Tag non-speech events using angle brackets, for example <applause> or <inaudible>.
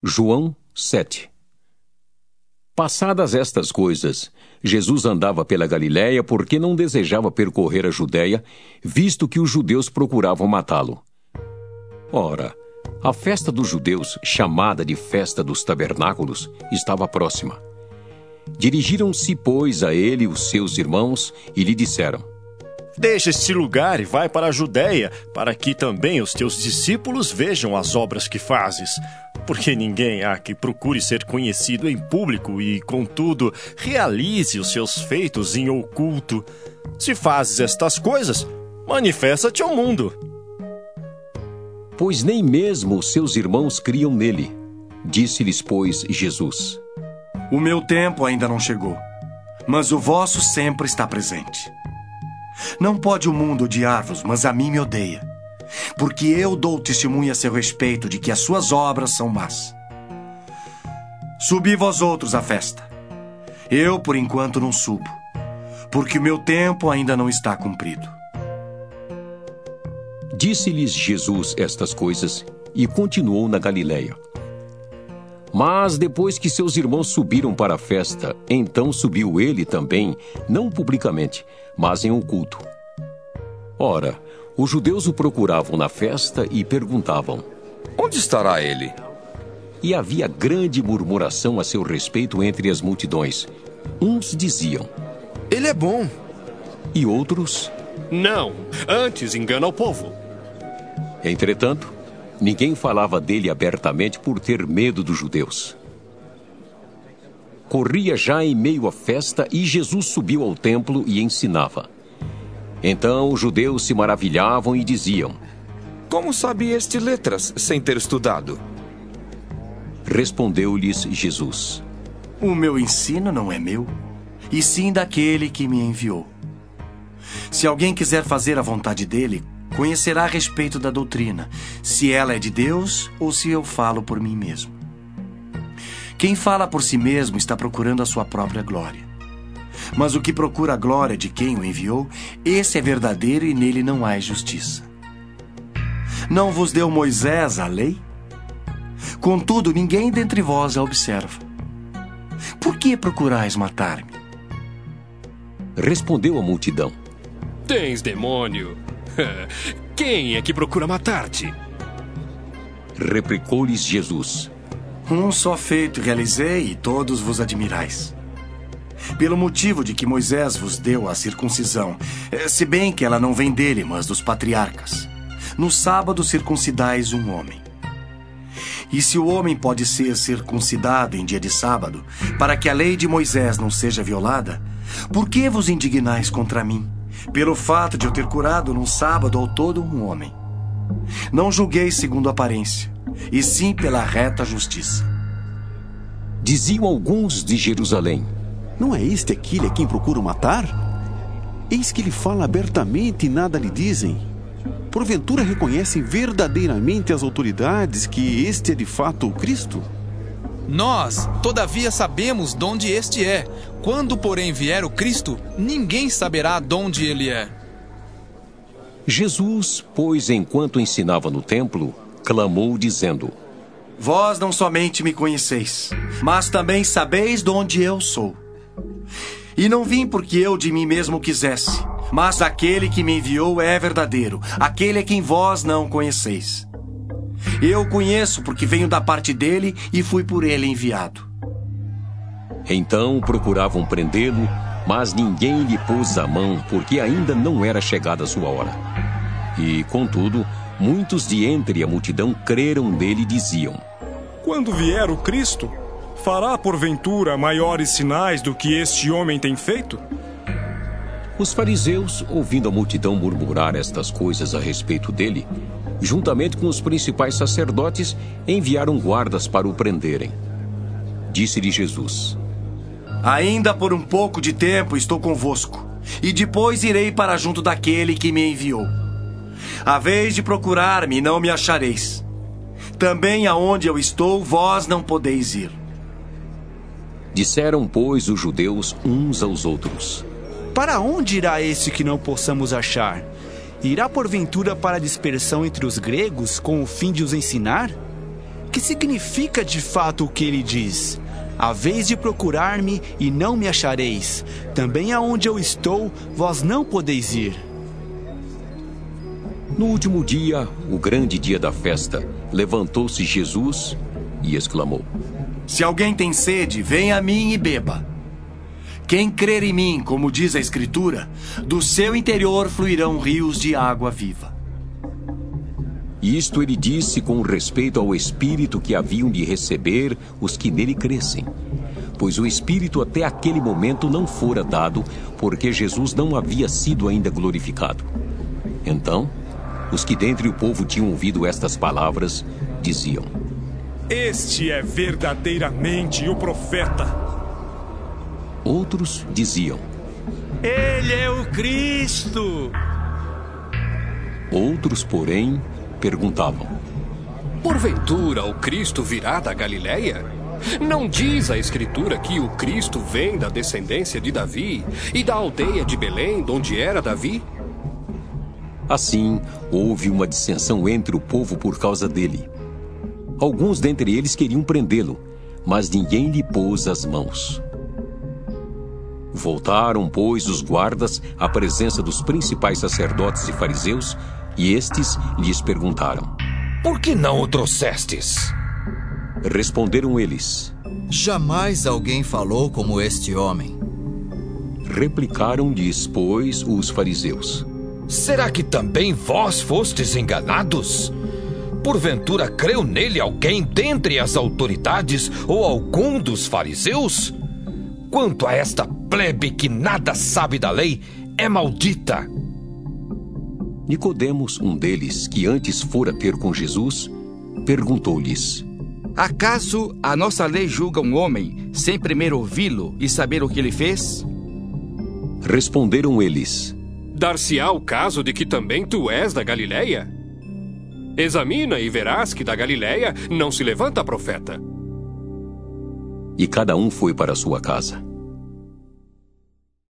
João 7 Passadas estas coisas, Jesus andava pela Galiléia porque não desejava percorrer a Judéia, visto que os judeus procuravam matá-lo. Ora, a festa dos judeus, chamada de Festa dos Tabernáculos, estava próxima. Dirigiram-se, pois, a ele os seus irmãos e lhe disseram: Deixa este lugar e vai para a Judéia, para que também os teus discípulos vejam as obras que fazes. Porque ninguém há que procure ser conhecido em público e, contudo, realize os seus feitos em oculto. Se fazes estas coisas, manifesta-te ao mundo. Pois nem mesmo os seus irmãos criam nele. Disse-lhes, pois, Jesus: O meu tempo ainda não chegou, mas o vosso sempre está presente. Não pode o mundo odiar-vos, mas a mim me odeia. Porque eu dou testemunho a seu respeito de que as suas obras são más. Subi vós outros à festa. Eu, por enquanto, não subo, porque o meu tempo ainda não está cumprido. Disse-lhes Jesus estas coisas e continuou na Galiléia. Mas depois que seus irmãos subiram para a festa, então subiu ele também, não publicamente, mas em oculto. Ora, os judeus o procuravam na festa e perguntavam: Onde estará ele? E havia grande murmuração a seu respeito entre as multidões. Uns diziam: Ele é bom. E outros: Não, antes engana o povo. Entretanto, ninguém falava dele abertamente por ter medo dos judeus. Corria já em meio à festa e Jesus subiu ao templo e ensinava. Então os judeus se maravilhavam e diziam: Como sabe este letras sem ter estudado? Respondeu-lhes Jesus: O meu ensino não é meu, e sim daquele que me enviou. Se alguém quiser fazer a vontade dele, conhecerá a respeito da doutrina, se ela é de Deus ou se eu falo por mim mesmo. Quem fala por si mesmo está procurando a sua própria glória. Mas o que procura a glória de quem o enviou, esse é verdadeiro e nele não há justiça. Não vos deu Moisés a lei? Contudo, ninguém dentre vós a observa. Por que procurais matar-me? Respondeu a multidão: Tens demônio. <laughs> Quem é que procura matar-te? Replicou-lhes Jesus: Um só feito realizei e todos vos admirais. Pelo motivo de que Moisés vos deu a circuncisão, eh, se bem que ela não vem dele, mas dos patriarcas. No sábado circuncidais um homem. E se o homem pode ser circuncidado em dia de sábado, para que a lei de Moisés não seja violada, por que vos indignais contra mim? Pelo fato de eu ter curado num sábado ao todo um homem. Não julguei segundo a aparência, e sim pela reta justiça. Diziam alguns de Jerusalém: Não é este aquele a quem procuram matar? Eis que ele fala abertamente e nada lhe dizem. Porventura reconhecem verdadeiramente as autoridades que este é de fato o Cristo? Nós, todavia, sabemos de onde este é. Quando, porém, vier o Cristo, ninguém saberá de onde ele é. Jesus, pois, enquanto ensinava no templo, clamou, dizendo: Vós não somente me conheceis, mas também sabeis de onde eu sou. E não vim porque eu de mim mesmo quisesse, mas aquele que me enviou é verdadeiro, aquele a quem vós não conheceis. Eu conheço porque venho da parte dele e fui por ele enviado. Então procuravam prendê-lo, mas ninguém lhe pôs a mão, porque ainda não era chegada a sua hora. E, contudo, muitos de entre a multidão creram nele e diziam: Quando vier o Cristo, fará porventura maiores sinais do que este homem tem feito? Os fariseus, ouvindo a multidão murmurar estas coisas a respeito dele, juntamente com os principais sacerdotes, enviaram guardas para o prenderem. Disse-lhe Jesus: Ainda por um pouco de tempo estou convosco, e depois irei para junto daquele que me enviou. A vez de procurar-me, não me achareis. Também aonde eu estou, vós não podeis ir. Disseram, pois, os judeus uns aos outros: Para onde irá esse que não possamos achar? Irá porventura para a dispersão entre os gregos com o fim de os ensinar? Que significa de fato o que ele diz? A vez de procurar-me e não me achareis. Também aonde eu estou, vós não podeis ir. No último dia, o grande dia da festa, levantou-se Jesus e exclamou: Se alguém tem sede, venha a mim e beba. Quem crer em mim, como diz a Escritura, do seu interior fluirão rios de água viva. Isto ele disse com respeito ao Espírito que haviam de receber os que nele crescem. Pois o Espírito até aquele momento não fora dado, porque Jesus não havia sido ainda glorificado. Então, os que dentre o povo tinham ouvido estas palavras diziam: Este é verdadeiramente o profeta. Outros diziam: Ele é o Cristo. Outros, porém, perguntavam: Porventura o Cristo virá da Galiléia? Não diz a Escritura que o Cristo vem da descendência de Davi e da aldeia de Belém, onde era Davi? Assim, houve uma dissensão entre o povo por causa dele. Alguns dentre eles queriam prendê-lo, mas ninguém lhe pôs as mãos. Voltaram, pois, os guardas à presença dos principais sacerdotes e fariseus, e estes lhes perguntaram: Por que não o trouxestes? Responderam eles: Jamais alguém falou como este homem. Replicaram-lhes, pois, os fariseus: Será que também vós fostes enganados? Porventura creu nele alguém dentre as autoridades ou algum dos fariseus? Quanto a esta plebe que nada sabe da lei, é maldita. Nicodemos, um deles, que antes fora ter com Jesus, perguntou-lhes: Acaso a nossa lei julga um homem sem primeiro ouvi-lo e saber o que ele fez? Responderam eles: Dar-se-á o caso de que também tu és da Galiléia? Examina e verás que da Galiléia não se levanta profeta. E cada um foi para sua casa.